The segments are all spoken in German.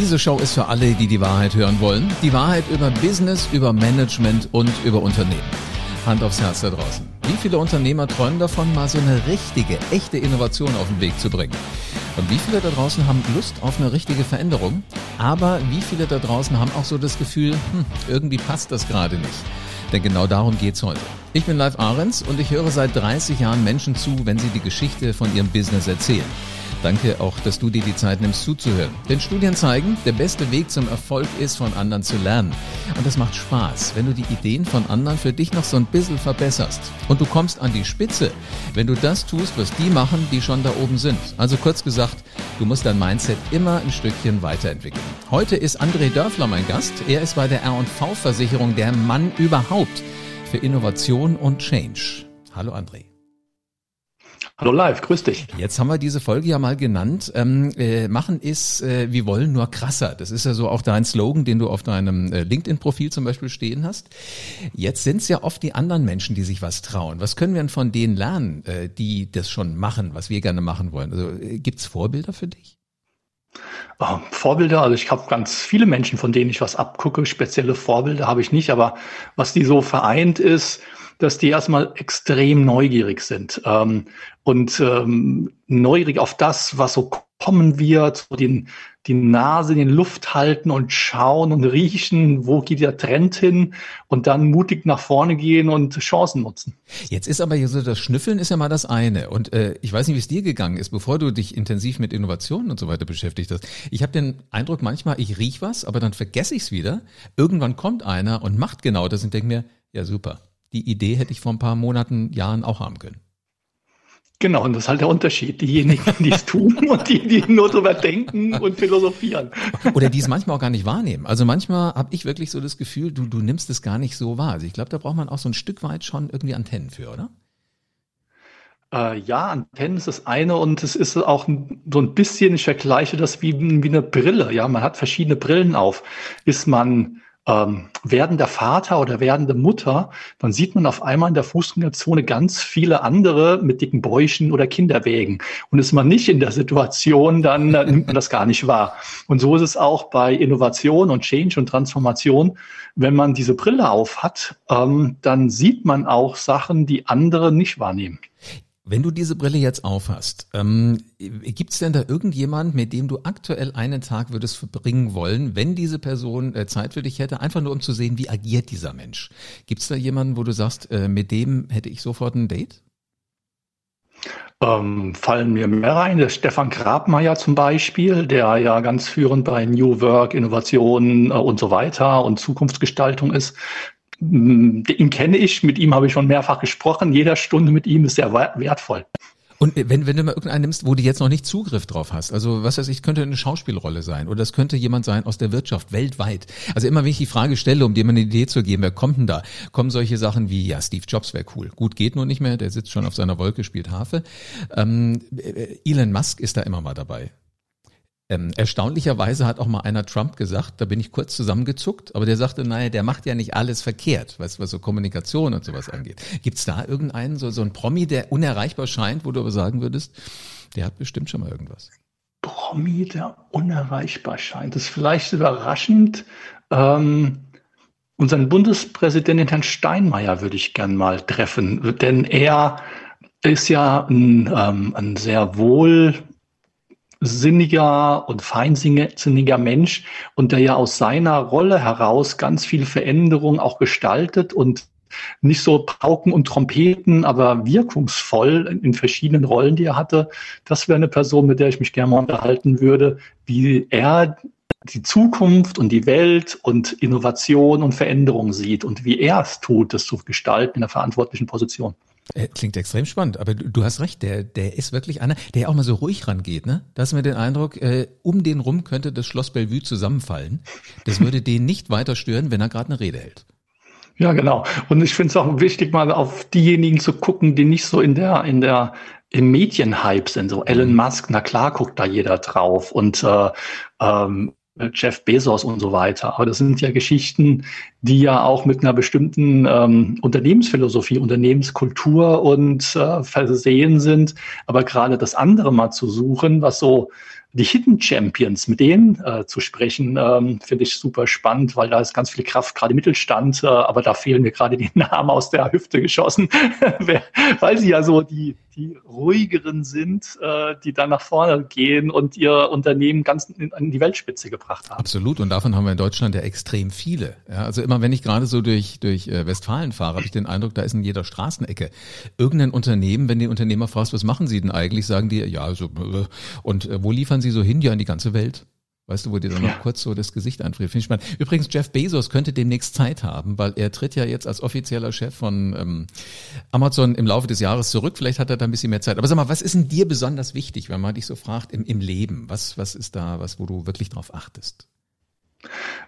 Diese Show ist für alle, die die Wahrheit hören wollen. Die Wahrheit über Business, über Management und über Unternehmen. Hand aufs Herz da draußen. Wie viele Unternehmer träumen davon, mal so eine richtige, echte Innovation auf den Weg zu bringen? Und wie viele da draußen haben Lust auf eine richtige Veränderung? Aber wie viele da draußen haben auch so das Gefühl, hm, irgendwie passt das gerade nicht? Denn genau darum geht's heute. Ich bin Live Ahrens und ich höre seit 30 Jahren Menschen zu, wenn sie die Geschichte von ihrem Business erzählen. Danke auch, dass du dir die Zeit nimmst zuzuhören. Denn Studien zeigen, der beste Weg zum Erfolg ist, von anderen zu lernen. Und das macht Spaß, wenn du die Ideen von anderen für dich noch so ein bisschen verbesserst. Und du kommst an die Spitze, wenn du das tust, was die machen, die schon da oben sind. Also kurz gesagt, du musst dein Mindset immer ein Stückchen weiterentwickeln. Heute ist André Dörfler mein Gast. Er ist bei der R&V-Versicherung der Mann überhaupt für Innovation und Change. Hallo André. Hallo live, grüß dich. Jetzt haben wir diese Folge ja mal genannt. Ähm, äh, machen ist, äh, wir wollen nur krasser. Das ist ja so auch dein Slogan, den du auf deinem äh, LinkedIn-Profil zum Beispiel stehen hast. Jetzt sind es ja oft die anderen Menschen, die sich was trauen. Was können wir denn von denen lernen, äh, die das schon machen, was wir gerne machen wollen? Also äh, gibt's Vorbilder für dich? Oh, Vorbilder, also ich habe ganz viele Menschen, von denen ich was abgucke. Spezielle Vorbilder habe ich nicht, aber was die so vereint ist, dass die erstmal extrem neugierig sind ähm, und ähm, neugierig auf das, was so kommen wird, so den, die Nase in die Luft halten und schauen und riechen, wo geht der Trend hin und dann mutig nach vorne gehen und Chancen nutzen. Jetzt ist aber so, das Schnüffeln ist ja mal das eine und äh, ich weiß nicht, wie es dir gegangen ist, bevor du dich intensiv mit Innovationen und so weiter beschäftigt hast. Ich habe den Eindruck manchmal, ich riech was, aber dann vergesse ich es wieder. Irgendwann kommt einer und macht genau das und denke mir, ja super, die Idee hätte ich vor ein paar Monaten, Jahren auch haben können. Genau, und das ist halt der Unterschied. Diejenigen, die es tun und die, die nur drüber denken und philosophieren. Oder die es manchmal auch gar nicht wahrnehmen. Also manchmal habe ich wirklich so das Gefühl, du, du nimmst es gar nicht so wahr. Also ich glaube, da braucht man auch so ein Stück weit schon irgendwie Antennen für, oder? Äh, ja, Antennen ist das eine und es ist auch so ein bisschen, ich vergleiche das wie, wie eine Brille. Ja, man hat verschiedene Brillen auf. Ist man ähm, werdender Vater oder werdende Mutter, dann sieht man auf einmal in der Fußgängerzone ganz viele andere mit dicken Bäuchen oder Kinderwägen. Und ist man nicht in der Situation, dann äh, nimmt man das gar nicht wahr. Und so ist es auch bei Innovation und Change und Transformation. Wenn man diese Brille auf hat, ähm, dann sieht man auch Sachen, die andere nicht wahrnehmen. Wenn du diese Brille jetzt aufhast, ähm, gibt es denn da irgendjemand, mit dem du aktuell einen Tag würdest verbringen wollen, wenn diese Person äh, Zeit für dich hätte, einfach nur um zu sehen, wie agiert dieser Mensch? Gibt es da jemanden, wo du sagst, äh, mit dem hätte ich sofort ein Date? Ähm, fallen mir mehr rein. Der Stefan Grabmeier zum Beispiel, der ja ganz führend bei New Work, Innovationen äh, und so weiter und Zukunftsgestaltung ist. Ihn kenne ich, mit ihm habe ich schon mehrfach gesprochen. Jeder Stunde mit ihm ist sehr wertvoll. Und wenn, wenn du mal irgendeinen nimmst, wo du jetzt noch nicht Zugriff drauf hast, also was weiß ich, könnte eine Schauspielrolle sein oder es könnte jemand sein aus der Wirtschaft weltweit. Also immer wenn ich die Frage stelle, um dir mal eine Idee zu geben, wer kommt denn da, kommen solche Sachen wie, ja, Steve Jobs wäre cool. Gut, geht nur nicht mehr, der sitzt schon auf seiner Wolke, spielt Harfe. Ähm, Elon Musk ist da immer mal dabei. Ähm, erstaunlicherweise hat auch mal einer Trump gesagt, da bin ich kurz zusammengezuckt, aber der sagte, naja, der macht ja nicht alles verkehrt, was, was so Kommunikation und sowas angeht. Gibt's da irgendeinen, so, so ein Promi, der unerreichbar scheint, wo du aber sagen würdest, der hat bestimmt schon mal irgendwas? Promi, der unerreichbar scheint. Das ist vielleicht überraschend. Ähm, unseren Bundespräsidenten Herrn Steinmeier würde ich gern mal treffen, denn er ist ja ein, ähm, ein sehr wohl sinniger und feinsinniger Mensch und der ja aus seiner Rolle heraus ganz viel Veränderung auch gestaltet und nicht so Pauken und Trompeten, aber wirkungsvoll in verschiedenen Rollen, die er hatte. Das wäre eine Person, mit der ich mich gerne mal unterhalten würde, wie er die Zukunft und die Welt und Innovation und Veränderung sieht und wie er es tut, das zu gestalten in einer verantwortlichen Position. Äh, klingt extrem spannend, aber du, hast recht, der, der ist wirklich einer, der auch mal so ruhig rangeht, ne? Da hast du mir den Eindruck, äh, um den rum könnte das Schloss Bellevue zusammenfallen. Das würde den nicht weiter stören, wenn er gerade eine Rede hält. Ja, genau. Und ich finde es auch wichtig, mal auf diejenigen zu gucken, die nicht so in der, in der, im Medienhype sind. So Elon mhm. Musk, na klar guckt da jeder drauf. Und äh, ähm, Jeff Bezos und so weiter. Aber das sind ja Geschichten, die ja auch mit einer bestimmten ähm, Unternehmensphilosophie, Unternehmenskultur und äh, versehen sind. Aber gerade das andere mal zu suchen, was so die Hidden Champions, mit denen äh, zu sprechen, ähm, finde ich super spannend, weil da ist ganz viel Kraft, gerade Mittelstand, äh, aber da fehlen mir gerade die Namen aus der Hüfte geschossen, weil sie ja so die, die ruhigeren sind, äh, die dann nach vorne gehen und ihr Unternehmen ganz an die Weltspitze gebracht haben. Absolut. Und davon haben wir in Deutschland ja extrem viele. Ja, also immer wenn ich gerade so durch, durch äh, Westfalen fahre, habe ich den Eindruck, da ist in jeder Straßenecke irgendein Unternehmen, wenn die Unternehmer fragst, was machen sie denn eigentlich, sagen die, ja, so, äh, und äh, wo liefern sie so hin? Ja, in die ganze Welt. Weißt du, wo dir dann noch ja. kurz so das Gesicht einfriert. Finde ich spannend. Übrigens, Jeff Bezos könnte demnächst Zeit haben, weil er tritt ja jetzt als offizieller Chef von ähm, Amazon im Laufe des Jahres zurück. Vielleicht hat er da ein bisschen mehr Zeit. Aber sag mal, was ist denn dir besonders wichtig, wenn man dich so fragt im, im Leben? Was, was ist da, was, wo du wirklich drauf achtest?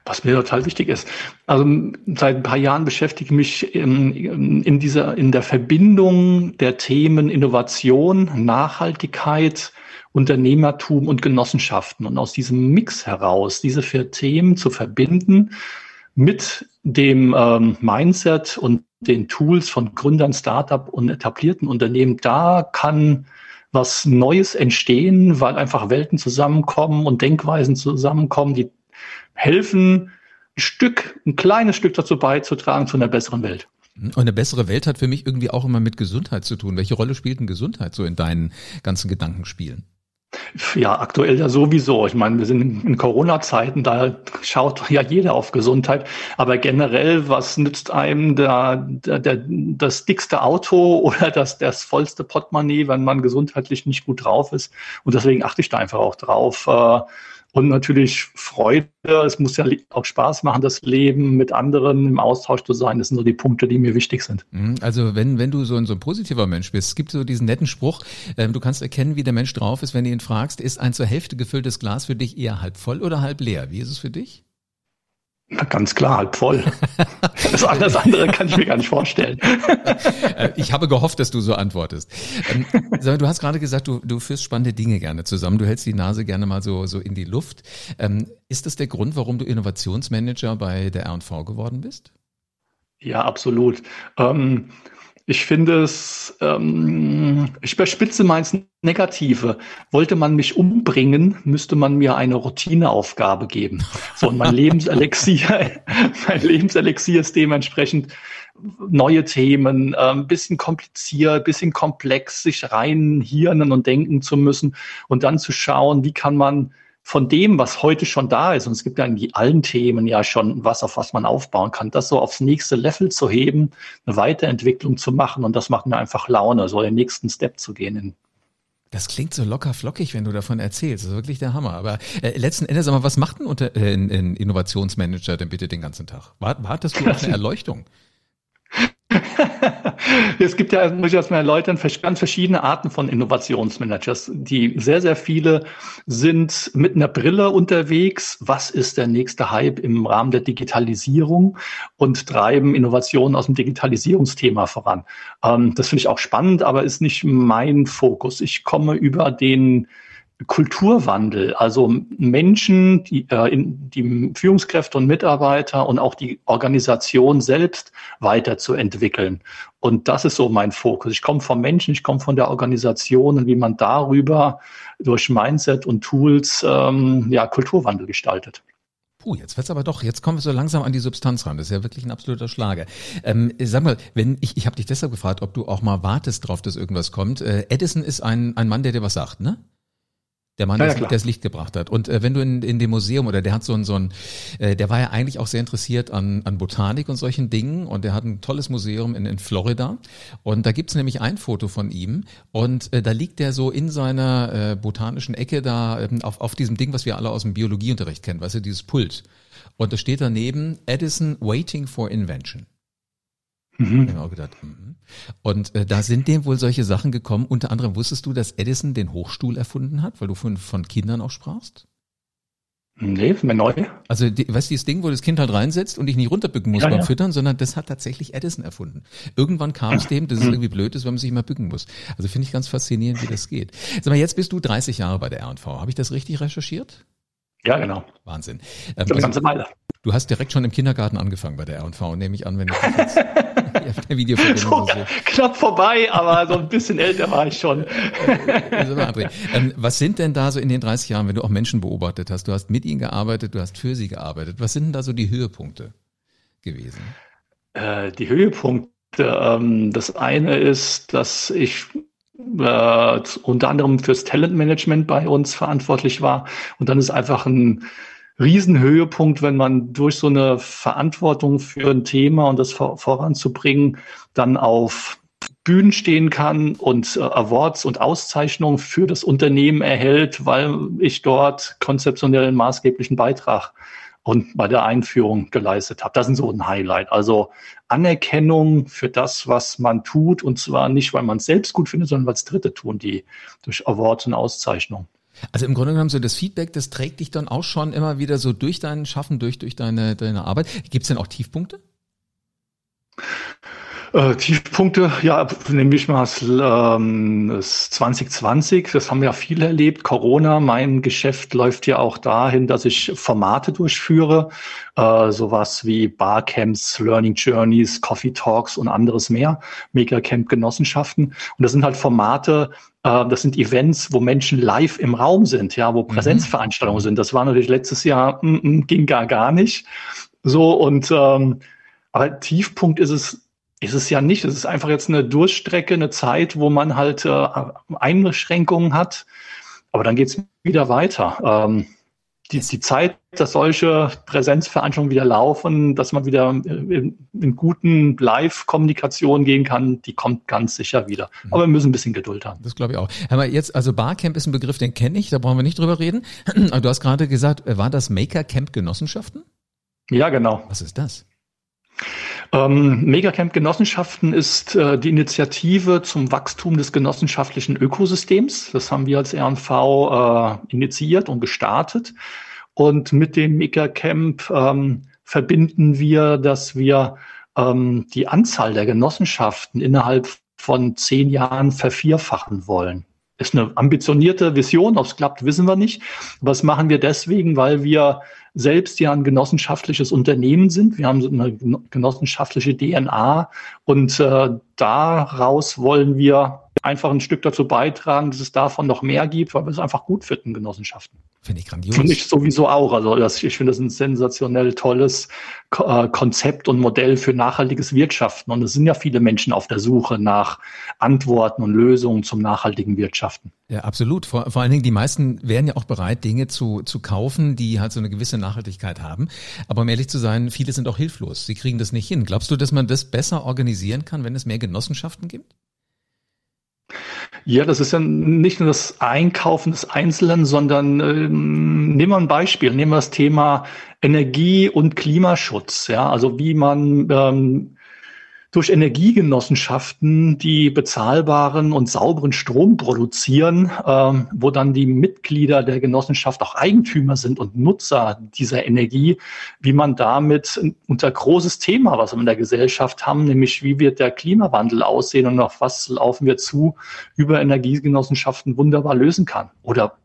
Was mir total wichtig ist. Also seit ein paar Jahren beschäftige ich mich in, in dieser, in der Verbindung der Themen Innovation, Nachhaltigkeit, Unternehmertum und Genossenschaften. Und aus diesem Mix heraus, diese vier Themen zu verbinden mit dem ähm, Mindset und den Tools von Gründern, Startup und etablierten Unternehmen, da kann was Neues entstehen, weil einfach Welten zusammenkommen und Denkweisen zusammenkommen, die helfen, ein Stück, ein kleines Stück dazu beizutragen zu einer besseren Welt. Und eine bessere Welt hat für mich irgendwie auch immer mit Gesundheit zu tun. Welche Rolle spielt denn Gesundheit so in deinen ganzen Gedankenspielen? Ja, aktuell ja sowieso. Ich meine, wir sind in Corona-Zeiten, da schaut ja jeder auf Gesundheit. Aber generell, was nützt einem der, der, der, das dickste Auto oder das, das vollste Portemonnaie, wenn man gesundheitlich nicht gut drauf ist? Und deswegen achte ich da einfach auch drauf. Äh, und natürlich Freude. Es muss ja auch Spaß machen, das Leben mit anderen im Austausch zu sein. Das sind so die Punkte, die mir wichtig sind. Mhm. Also wenn, wenn du so ein, so ein positiver Mensch bist, es gibt so diesen netten Spruch, äh, du kannst erkennen, wie der Mensch drauf ist, wenn du ihn fragst, ist ein zur Hälfte gefülltes Glas für dich eher halb voll oder halb leer? Wie ist es für dich? Na, ganz klar, halb voll. Das, alles andere kann ich mir gar nicht vorstellen. Äh, ich habe gehofft, dass du so antwortest. Ähm, du hast gerade gesagt, du, du führst spannende Dinge gerne zusammen. Du hältst die Nase gerne mal so, so in die Luft. Ähm, ist das der Grund, warum du Innovationsmanager bei der R&V geworden bist? Ja, absolut. Ähm, ich finde es, ähm, ich überspitze meins Negative. Wollte man mich umbringen, müsste man mir eine Routineaufgabe geben. So, und mein Lebenselixier, mein Lebenselixier ist dementsprechend neue Themen, ein ähm, bisschen kompliziert, bisschen komplex, sich reinhirnen und denken zu müssen und dann zu schauen, wie kann man von dem, was heute schon da ist, und es gibt ja in allen Themen ja schon was, auf was man aufbauen kann, das so aufs nächste Level zu heben, eine Weiterentwicklung zu machen und das macht mir einfach Laune, so den nächsten Step zu gehen. Das klingt so locker flockig, wenn du davon erzählst. Das ist wirklich der Hammer. Aber äh, letzten Endes, aber was macht ein, Unter äh, ein, ein Innovationsmanager denn bitte den ganzen Tag? Wartest du auf eine Erleuchtung? es gibt ja, muss ich erstmal erläutern, ganz verschiedene Arten von Innovationsmanagers. Die sehr, sehr viele sind mit einer Brille unterwegs. Was ist der nächste Hype im Rahmen der Digitalisierung und treiben Innovationen aus dem Digitalisierungsthema voran? Ähm, das finde ich auch spannend, aber ist nicht mein Fokus. Ich komme über den Kulturwandel, also Menschen, die, äh, in, die Führungskräfte und Mitarbeiter und auch die Organisation selbst weiterzuentwickeln. Und das ist so mein Fokus. Ich komme vom Menschen, ich komme von der Organisation und wie man darüber durch Mindset und Tools ähm, ja, Kulturwandel gestaltet. Puh, jetzt wird's aber doch, jetzt kommen wir so langsam an die Substanz ran. Das ist ja wirklich ein absoluter Schlager. Ähm, sag mal, wenn ich, ich habe dich deshalb gefragt, ob du auch mal wartest drauf, dass irgendwas kommt. Äh, Edison ist ein, ein Mann, der dir was sagt, ne? Der Mann, ja, der, ja, das Licht gebracht hat. Und äh, wenn du in, in dem Museum oder der hat so ein, so ein äh, der war ja eigentlich auch sehr interessiert an, an Botanik und solchen Dingen und der hat ein tolles Museum in, in Florida und da gibt's nämlich ein Foto von ihm und äh, da liegt der so in seiner äh, botanischen Ecke da äh, auf, auf diesem Ding, was wir alle aus dem Biologieunterricht kennen, weißt du, dieses Pult. Und da steht daneben Edison Waiting for Invention. Mhm. Ich auch gedacht, mhm. Und äh, da sind dem wohl solche Sachen gekommen. Unter anderem wusstest du, dass Edison den Hochstuhl erfunden hat, weil du von, von Kindern auch sprachst? Nee, ist mir neu. Also, die, weißt du, dieses Ding, wo das Kind halt reinsetzt und dich nicht runterbücken muss ja, beim ja. Füttern, sondern das hat tatsächlich Edison erfunden. Irgendwann kam es dem, dass es mhm. irgendwie blöd ist, wenn man sich immer bücken muss. Also finde ich ganz faszinierend, wie das geht. Sag mal, jetzt bist du 30 Jahre bei der R&V. Habe ich das richtig recherchiert? Ja, genau. Wahnsinn. Ähm, das ganze Weile. Du hast direkt schon im Kindergarten angefangen bei der R&V, nehme ich an, wenn ich per Videoverbindung. so, knapp vorbei, aber so ein bisschen älter war ich schon. ähm, was sind denn da so in den 30 Jahren, wenn du auch Menschen beobachtet hast? Du hast mit ihnen gearbeitet, du hast für sie gearbeitet. Was sind denn da so die Höhepunkte gewesen? Äh, die Höhepunkte, ähm, das eine ist, dass ich äh, unter anderem fürs Talentmanagement bei uns verantwortlich war. Und dann ist einfach ein Riesenhöhepunkt, wenn man durch so eine Verantwortung für ein Thema und das vor, voranzubringen, dann auf Bühnen stehen kann und äh, Awards und Auszeichnungen für das Unternehmen erhält, weil ich dort konzeptionell einen maßgeblichen Beitrag und bei der Einführung geleistet habe. Das ist so ein Highlight. Also Anerkennung für das, was man tut, und zwar nicht, weil man es selbst gut findet, sondern weil es Dritte tun, die durch Awards und Auszeichnungen. Also im Grunde genommen so das Feedback, das trägt dich dann auch schon immer wieder so durch dein Schaffen, durch, durch deine, deine Arbeit. Gibt es denn auch Tiefpunkte? Äh, Tiefpunkte, ja, nehme ich mal das, ähm, das 2020, das haben ja viele erlebt. Corona, mein Geschäft läuft ja auch dahin, dass ich Formate durchführe, äh, sowas wie Barcamps, Learning Journeys, Coffee Talks und anderes mehr, Megacamp-Genossenschaften. Und das sind halt Formate, äh, das sind Events, wo Menschen live im Raum sind, ja, wo mhm. Präsenzveranstaltungen sind. Das war natürlich letztes Jahr, mm, mm, ging gar, gar nicht. So und ähm, aber Tiefpunkt ist es ist es ja nicht. Es ist einfach jetzt eine Durchstrecke, eine Zeit, wo man halt äh, Einschränkungen hat. Aber dann geht's wieder weiter. Ähm, die, die Zeit, dass solche Präsenzveranstaltungen wieder laufen, dass man wieder in, in guten Live-Kommunikation gehen kann, die kommt ganz sicher wieder. Mhm. Aber wir müssen ein bisschen Geduld haben. Das glaube ich auch. Aber jetzt, also Barcamp ist ein Begriff, den kenne ich, da brauchen wir nicht drüber reden. du hast gerade gesagt, war das Maker Camp Genossenschaften? Ja, genau. Was ist das? Ähm, Megacamp Genossenschaften ist äh, die Initiative zum Wachstum des genossenschaftlichen Ökosystems. Das haben wir als RNV äh, initiiert und gestartet. Und mit dem Megacamp ähm, verbinden wir, dass wir ähm, die Anzahl der Genossenschaften innerhalb von zehn Jahren vervierfachen wollen. Ist eine ambitionierte Vision, ob es klappt, wissen wir nicht. Was machen wir deswegen? Weil wir selbst ja ein genossenschaftliches Unternehmen sind. Wir haben eine genossenschaftliche DNA und äh, daraus wollen wir einfach ein Stück dazu beitragen, dass es davon noch mehr gibt, weil wir es einfach gut finden, Genossenschaften. Finde ich grandios. Finde ich sowieso auch. Also das, ich finde das ein sensationell tolles äh, Konzept und Modell für nachhaltiges Wirtschaften. Und es sind ja viele Menschen auf der Suche nach Antworten und Lösungen zum nachhaltigen Wirtschaften. Ja, absolut. Vor, vor allen Dingen, die meisten wären ja auch bereit, Dinge zu, zu kaufen, die halt so eine gewisse Nachhaltigkeit haben. Aber um ehrlich zu sein, viele sind auch hilflos. Sie kriegen das nicht hin. Glaubst du, dass man das besser organisieren kann, wenn es mehr Genossenschaften gibt? Ja, das ist ja nicht nur das Einkaufen des Einzelnen, sondern ähm, nehmen wir ein Beispiel, nehmen wir das Thema Energie- und Klimaschutz. Ja, also wie man ähm, durch Energiegenossenschaften, die bezahlbaren und sauberen Strom produzieren, ähm, wo dann die Mitglieder der Genossenschaft auch Eigentümer sind und Nutzer dieser Energie, wie man damit unter großes Thema, was wir in der Gesellschaft haben, nämlich wie wird der Klimawandel aussehen und auf was laufen wir zu, über Energiegenossenschaften wunderbar lösen kann. Oder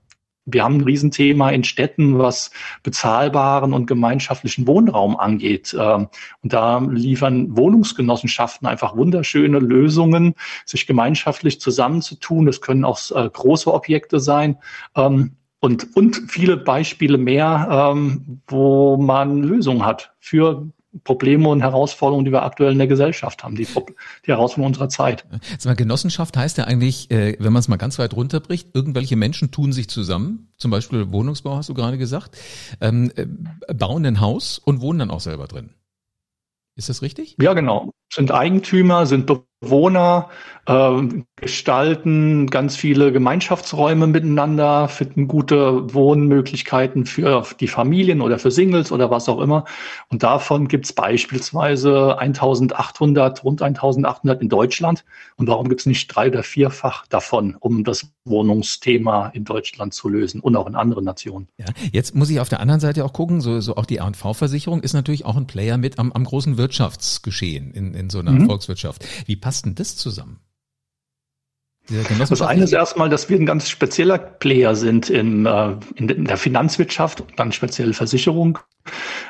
wir haben ein Riesenthema in Städten, was bezahlbaren und gemeinschaftlichen Wohnraum angeht. Ähm, und da liefern Wohnungsgenossenschaften einfach wunderschöne Lösungen, sich gemeinschaftlich zusammenzutun. Das können auch äh, große Objekte sein. Ähm, und, und viele Beispiele mehr, ähm, wo man Lösungen hat für Probleme und Herausforderungen, die wir aktuell in der Gesellschaft haben, die, die Herausforderungen unserer Zeit. Sag mal, Genossenschaft heißt ja eigentlich, äh, wenn man es mal ganz weit runterbricht, irgendwelche Menschen tun sich zusammen, zum Beispiel Wohnungsbau hast du gerade gesagt, ähm, äh, bauen ein Haus und wohnen dann auch selber drin. Ist das richtig? Ja, genau. Sind Eigentümer, sind Bewohner, äh, gestalten ganz viele Gemeinschaftsräume miteinander, finden gute Wohnmöglichkeiten für die Familien oder für Singles oder was auch immer. Und davon gibt es beispielsweise 1800, rund 1800 in Deutschland. Und warum gibt es nicht drei oder vierfach davon, um das Wohnungsthema in Deutschland zu lösen und auch in anderen Nationen? Ja, jetzt muss ich auf der anderen Seite auch gucken, so, so auch die R&V-Versicherung ist natürlich auch ein Player mit am, am großen Wirtschaftsgeschehen in, in so einer mhm. Volkswirtschaft. Wie passt denn das zusammen? Das eine ist erstmal, dass wir ein ganz spezieller Player sind in, äh, in der Finanzwirtschaft und dann speziell Versicherung.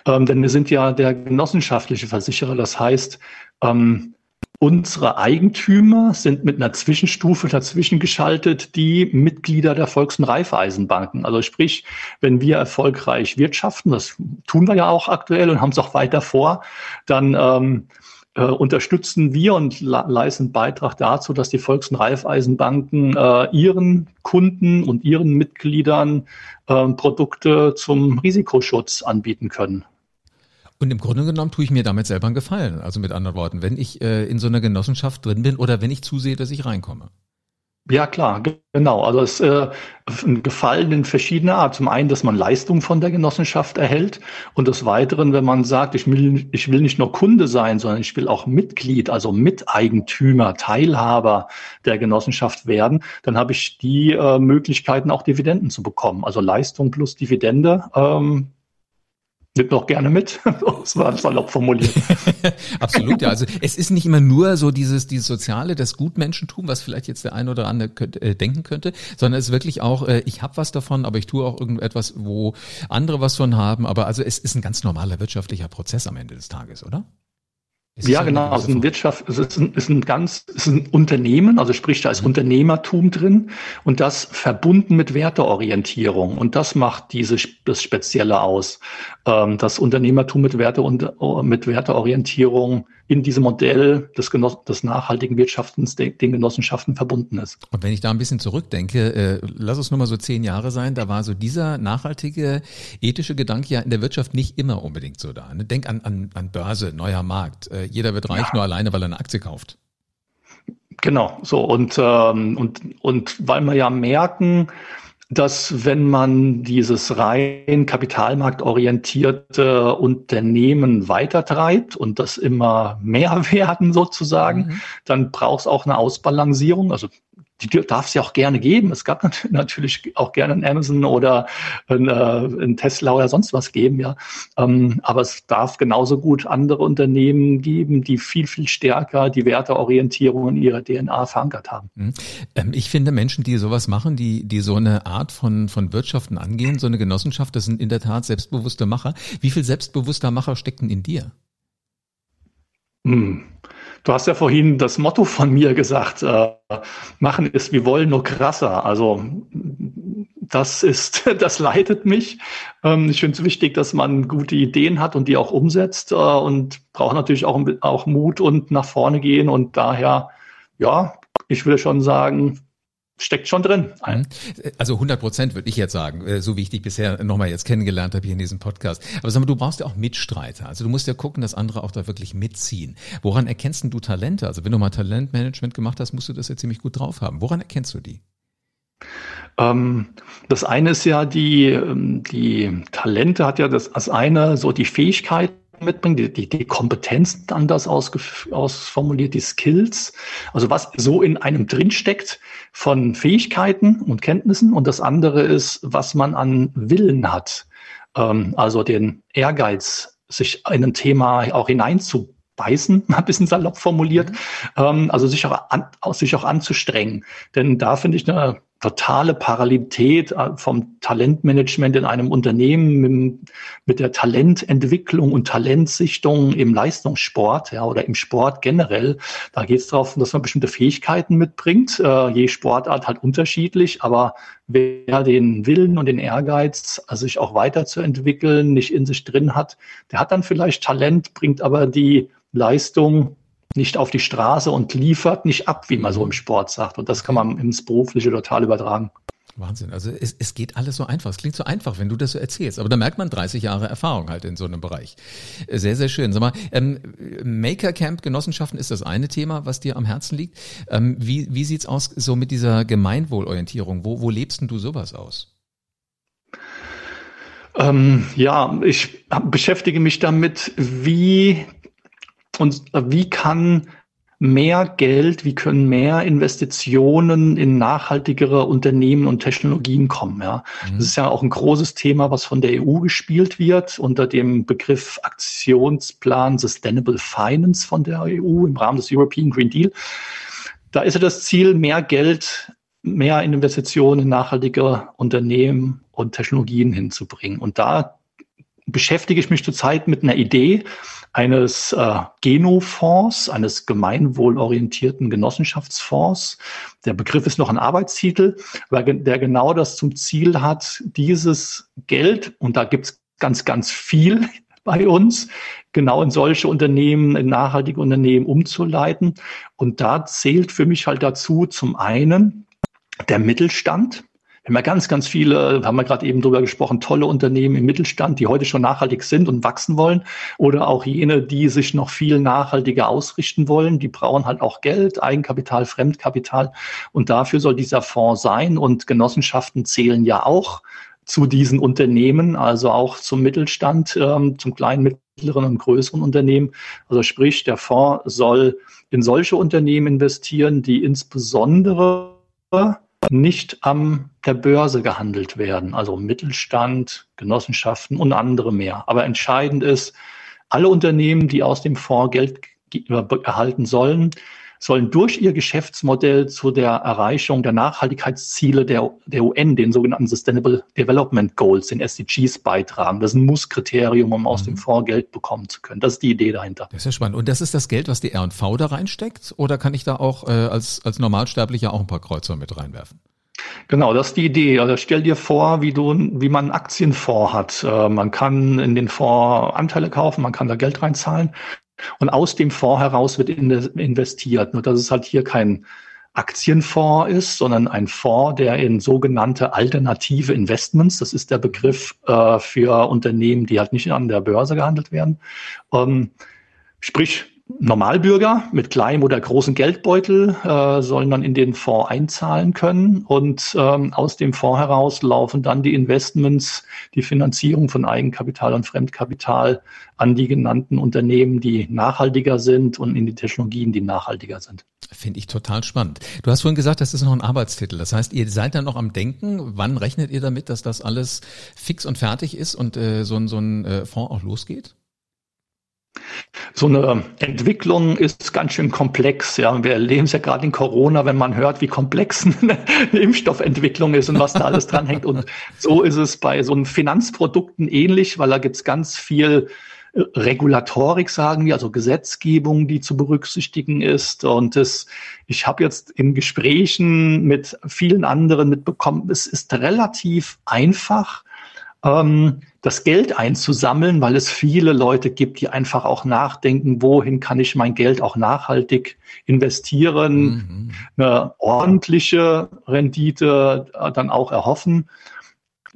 Ähm, denn wir sind ja der genossenschaftliche Versicherer. Das heißt, ähm, Unsere Eigentümer sind mit einer Zwischenstufe dazwischen geschaltet, die Mitglieder der Volks- und Raiffeisenbanken. Also sprich, wenn wir erfolgreich wirtschaften, das tun wir ja auch aktuell und haben es auch weiter vor, dann ähm, äh, unterstützen wir und leisten Beitrag dazu, dass die Volks- und Raiffeisenbanken äh, ihren Kunden und ihren Mitgliedern äh, Produkte zum Risikoschutz anbieten können. Und im Grunde genommen tue ich mir damit selber einen Gefallen. Also mit anderen Worten, wenn ich äh, in so einer Genossenschaft drin bin oder wenn ich zusehe, dass ich reinkomme. Ja, klar, genau. Also es äh, Gefallen in verschiedener Art. Zum einen, dass man Leistung von der Genossenschaft erhält und des Weiteren, wenn man sagt, ich will, ich will nicht nur Kunde sein, sondern ich will auch Mitglied, also Miteigentümer, Teilhaber der Genossenschaft werden, dann habe ich die äh, Möglichkeiten, auch Dividenden zu bekommen. Also Leistung plus Dividende ähm, Nimmt noch gerne mit. das war salopp formuliert. Absolut, ja. Also es ist nicht immer nur so dieses, dieses Soziale, das Gutmenschentum, was vielleicht jetzt der ein oder andere könnte, äh, denken könnte, sondern es ist wirklich auch, äh, ich habe was davon, aber ich tue auch irgendetwas, wo andere was von haben. Aber also es ist ein ganz normaler wirtschaftlicher Prozess am Ende des Tages, oder? Es ja, genau. Also ein Wirtschaft, es ist ein, ist ein ganz, ist ein Unternehmen, also sprich, da ist mhm. Unternehmertum drin und das verbunden mit Werteorientierung. Und das macht diese, das Spezielle aus. Ähm, das Unternehmertum mit Werte und mit Werteorientierung in diesem Modell des, Genoss des nachhaltigen Wirtschaftens den Genossenschaften verbunden ist. Und wenn ich da ein bisschen zurückdenke, äh, lass es nur mal so zehn Jahre sein, da war so dieser nachhaltige ethische Gedanke ja in der Wirtschaft nicht immer unbedingt so da. Ne? Denk an, an, an Börse, neuer Markt. Äh, jeder wird reich ja. nur alleine, weil er eine Aktie kauft. Genau, so und ähm, und und weil wir ja merken, dass wenn man dieses rein kapitalmarktorientierte Unternehmen weitertreibt und das immer mehr werden sozusagen, mhm. dann braucht es auch eine Ausbalancierung. Also die darf es ja auch gerne geben. Es gab natürlich auch gerne ein Amazon oder ein, äh, Tesla oder sonst was geben, ja. Ähm, aber es darf genauso gut andere Unternehmen geben, die viel, viel stärker die Werteorientierung in ihrer DNA verankert haben. Mhm. Ähm, ich finde Menschen, die sowas machen, die, die so eine Art von, von Wirtschaften angehen, so eine Genossenschaft, das sind in der Tat selbstbewusste Macher. Wie viel selbstbewusster Macher stecken in dir? Hm. Du hast ja vorhin das Motto von mir gesagt, äh, machen ist wie wollen, nur krasser. Also das ist, das leitet mich. Ähm, ich finde es wichtig, dass man gute Ideen hat und die auch umsetzt äh, und braucht natürlich auch, auch Mut und nach vorne gehen und daher, ja, ich will schon sagen, steckt schon drin. Mhm. Also 100 Prozent würde ich jetzt sagen, äh, so wie ich dich bisher nochmal jetzt kennengelernt habe hier in diesem Podcast. Aber sag mal, du brauchst ja auch Mitstreiter. Also du musst ja gucken, dass andere auch da wirklich mitziehen. Woran erkennst du Talente? Also wenn du mal Talentmanagement gemacht hast, musst du das ja ziemlich gut drauf haben. Woran erkennst du die? Ähm, das eine ist ja die, ähm, die Talente hat ja das als eine so die Fähigkeit, mitbringen, die, die, die Kompetenzen anders ausformuliert, die Skills, also was so in einem drinsteckt von Fähigkeiten und Kenntnissen und das andere ist, was man an Willen hat, ähm, also den Ehrgeiz, sich in ein Thema auch hineinzubeißen, mal ein bisschen salopp formuliert, mhm. ähm, also sich auch, an, sich auch anzustrengen. Denn da finde ich eine totale Parallelität äh, vom Talentmanagement in einem Unternehmen mit, der Talententwicklung und Talentsichtung im Leistungssport ja, oder im Sport generell. Da geht es darauf, dass man bestimmte Fähigkeiten mitbringt. Äh, je Sportart halt unterschiedlich, aber wer den Willen und den Ehrgeiz, also sich auch weiterzuentwickeln, nicht in sich drin hat, der hat dann vielleicht Talent, bringt aber die Leistung nicht auf die Straße und liefert nicht ab, wie man so im Sport sagt. Und das kann man ins Berufliche total übertragen. Wahnsinn. Also es, es geht alles so einfach. Es klingt so einfach, wenn du das so erzählst. Aber da merkt man 30 Jahre Erfahrung halt in so einem Bereich. Sehr, sehr schön. Sag mal, ähm, Maker Camp Genossenschaften ist das eine Thema, was dir am Herzen liegt. Ähm, wie wie sieht's aus so mit dieser Gemeinwohlorientierung? Wo, wo lebst denn du sowas aus? Ähm, ja, ich beschäftige mich damit, wie und wie kann mehr Geld, wie können mehr Investitionen in nachhaltigere Unternehmen und Technologien kommen. Ja. Mhm. Das ist ja auch ein großes Thema, was von der EU gespielt wird unter dem Begriff Aktionsplan Sustainable Finance von der EU im Rahmen des European Green Deal. Da ist ja das Ziel, mehr Geld, mehr Investitionen in nachhaltige Unternehmen und Technologien hinzubringen. Und da beschäftige ich mich zurzeit mit einer Idee eines äh, Genofonds, eines gemeinwohlorientierten Genossenschaftsfonds. Der Begriff ist noch ein Arbeitstitel, weil der genau das zum Ziel hat, dieses Geld, und da gibt's ganz, ganz viel bei uns, genau in solche Unternehmen, in nachhaltige Unternehmen umzuleiten. Und da zählt für mich halt dazu zum einen der Mittelstand. Wir haben ja ganz, ganz viele, haben wir gerade eben drüber gesprochen, tolle Unternehmen im Mittelstand, die heute schon nachhaltig sind und wachsen wollen. Oder auch jene, die sich noch viel nachhaltiger ausrichten wollen. Die brauchen halt auch Geld, Eigenkapital, Fremdkapital. Und dafür soll dieser Fonds sein. Und Genossenschaften zählen ja auch zu diesen Unternehmen, also auch zum Mittelstand, ähm, zum kleinen, mittleren und größeren Unternehmen. Also sprich, der Fonds soll in solche Unternehmen investieren, die insbesondere nicht am der Börse gehandelt werden, also Mittelstand, Genossenschaften und andere mehr. Aber entscheidend ist, alle Unternehmen, die aus dem Fonds Geld erhalten sollen, sollen durch ihr Geschäftsmodell zu der Erreichung der Nachhaltigkeitsziele der, der UN, den sogenannten Sustainable Development Goals, den SDGs beitragen. Das ist ein Musskriterium, um aus mhm. dem Fonds Geld bekommen zu können. Das ist die Idee dahinter. Das ist ja spannend. Und das ist das Geld, was die R&V da reinsteckt? Oder kann ich da auch äh, als, als Normalsterblicher auch ein paar Kreuzer mit reinwerfen? Genau, das ist die Idee. Also stell dir vor, wie du, wie man einen Aktienfonds hat. Äh, man kann in den Fonds Anteile kaufen, man kann da Geld reinzahlen und aus dem Fonds heraus wird investiert. Nur dass es halt hier kein Aktienfonds ist, sondern ein Fonds, der in sogenannte alternative Investments, das ist der Begriff äh, für Unternehmen, die halt nicht an der Börse gehandelt werden, ähm, sprich Normalbürger mit kleinem oder großen Geldbeutel äh, sollen dann in den Fonds einzahlen können und ähm, aus dem Fonds heraus laufen dann die Investments, die Finanzierung von Eigenkapital und Fremdkapital an die genannten Unternehmen, die nachhaltiger sind und in die Technologien, die nachhaltiger sind. Finde ich total spannend. Du hast vorhin gesagt, das ist noch ein Arbeitstitel. Das heißt, ihr seid dann noch am Denken. Wann rechnet ihr damit, dass das alles fix und fertig ist und äh, so, so ein äh, Fonds auch losgeht? So eine Entwicklung ist ganz schön komplex. Ja, wir erleben es ja gerade in Corona, wenn man hört, wie komplex eine Impfstoffentwicklung ist und was da alles dranhängt. Und so ist es bei so einem Finanzprodukten ähnlich, weil da gibt es ganz viel äh, Regulatorik, sagen wir, also Gesetzgebung, die zu berücksichtigen ist. Und das, ich habe jetzt in Gesprächen mit vielen anderen mitbekommen, es ist relativ einfach, ähm, das Geld einzusammeln, weil es viele Leute gibt, die einfach auch nachdenken, wohin kann ich mein Geld auch nachhaltig investieren, mhm. eine ordentliche Rendite äh, dann auch erhoffen.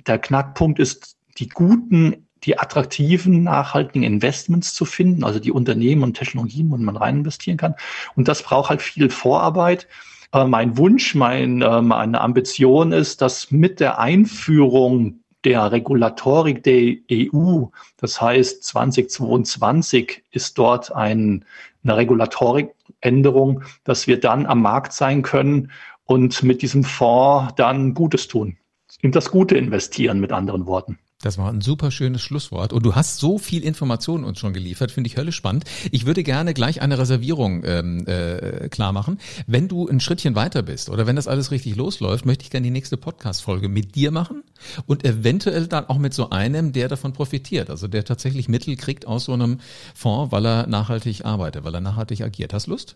Der Knackpunkt ist, die guten, die attraktiven, nachhaltigen Investments zu finden, also die Unternehmen und Technologien, wo man rein investieren kann. Und das braucht halt viel Vorarbeit. Äh, mein Wunsch, mein, äh, meine Ambition ist, dass mit der Einführung der Regulatorik der EU. Das heißt, 2022 ist dort ein, eine Regulatorikänderung, dass wir dann am Markt sein können und mit diesem Fonds dann Gutes tun. In das Gute investieren, mit anderen Worten. Das war ein super schönes Schlusswort. Und du hast so viel Informationen uns schon geliefert, finde ich höllisch spannend. Ich würde gerne gleich eine Reservierung ähm, äh, klar machen. Wenn du ein Schrittchen weiter bist oder wenn das alles richtig losläuft, möchte ich gerne die nächste Podcast-Folge mit dir machen und eventuell dann auch mit so einem, der davon profitiert. Also der tatsächlich Mittel kriegt aus so einem Fonds, weil er nachhaltig arbeitet, weil er nachhaltig agiert. Hast Lust?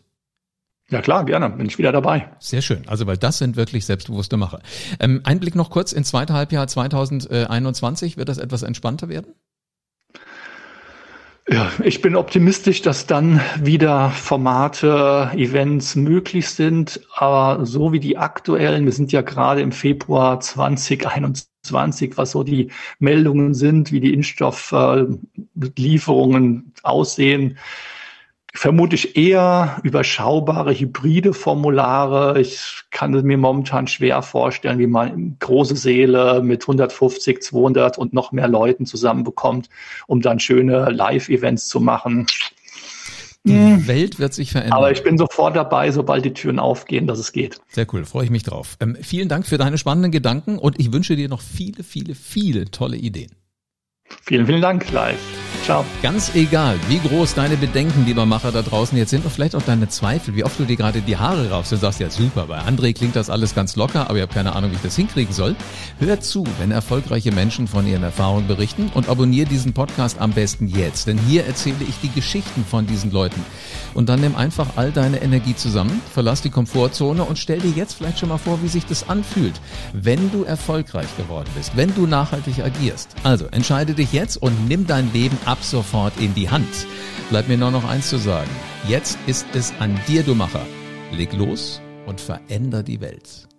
Ja klar, gerne, bin ich wieder dabei. Sehr schön. Also weil das sind wirklich selbstbewusste Macher. Ähm, Einblick noch kurz ins zweite Halbjahr 2021. Wird das etwas entspannter werden? Ja, ich bin optimistisch, dass dann wieder Formate, Events möglich sind. Aber so wie die aktuellen, wir sind ja gerade im Februar 2021, was so die Meldungen sind, wie die Impfstofflieferungen aussehen, vermute ich eher überschaubare hybride Formulare. Ich kann mir momentan schwer vorstellen, wie man große Seele mit 150, 200 und noch mehr Leuten zusammenbekommt, um dann schöne Live-Events zu machen. Die hm. Welt wird sich verändern. Aber ich bin sofort dabei, sobald die Türen aufgehen, dass es geht. Sehr cool, freue ich mich drauf. Ähm, vielen Dank für deine spannenden Gedanken und ich wünsche dir noch viele, viele, viele tolle Ideen. Vielen, vielen Dank, live. Ciao. Ganz egal, wie groß deine Bedenken, lieber Macher da draußen jetzt sind und vielleicht auch deine Zweifel, wie oft du dir gerade die Haare raufst und sagst, ja super, bei André klingt das alles ganz locker, aber ich habe keine Ahnung, wie ich das hinkriegen soll. Hör zu, wenn erfolgreiche Menschen von ihren Erfahrungen berichten und abonniere diesen Podcast am besten jetzt, denn hier erzähle ich die Geschichten von diesen Leuten. Und dann nimm einfach all deine Energie zusammen, verlass die Komfortzone und stell dir jetzt vielleicht schon mal vor, wie sich das anfühlt, wenn du erfolgreich geworden bist, wenn du nachhaltig agierst. Also entscheide dich jetzt und nimm dein Leben ab sofort in die Hand. Bleibt mir nur noch eins zu sagen. Jetzt ist es an dir, du Macher. Leg los und veränder die Welt.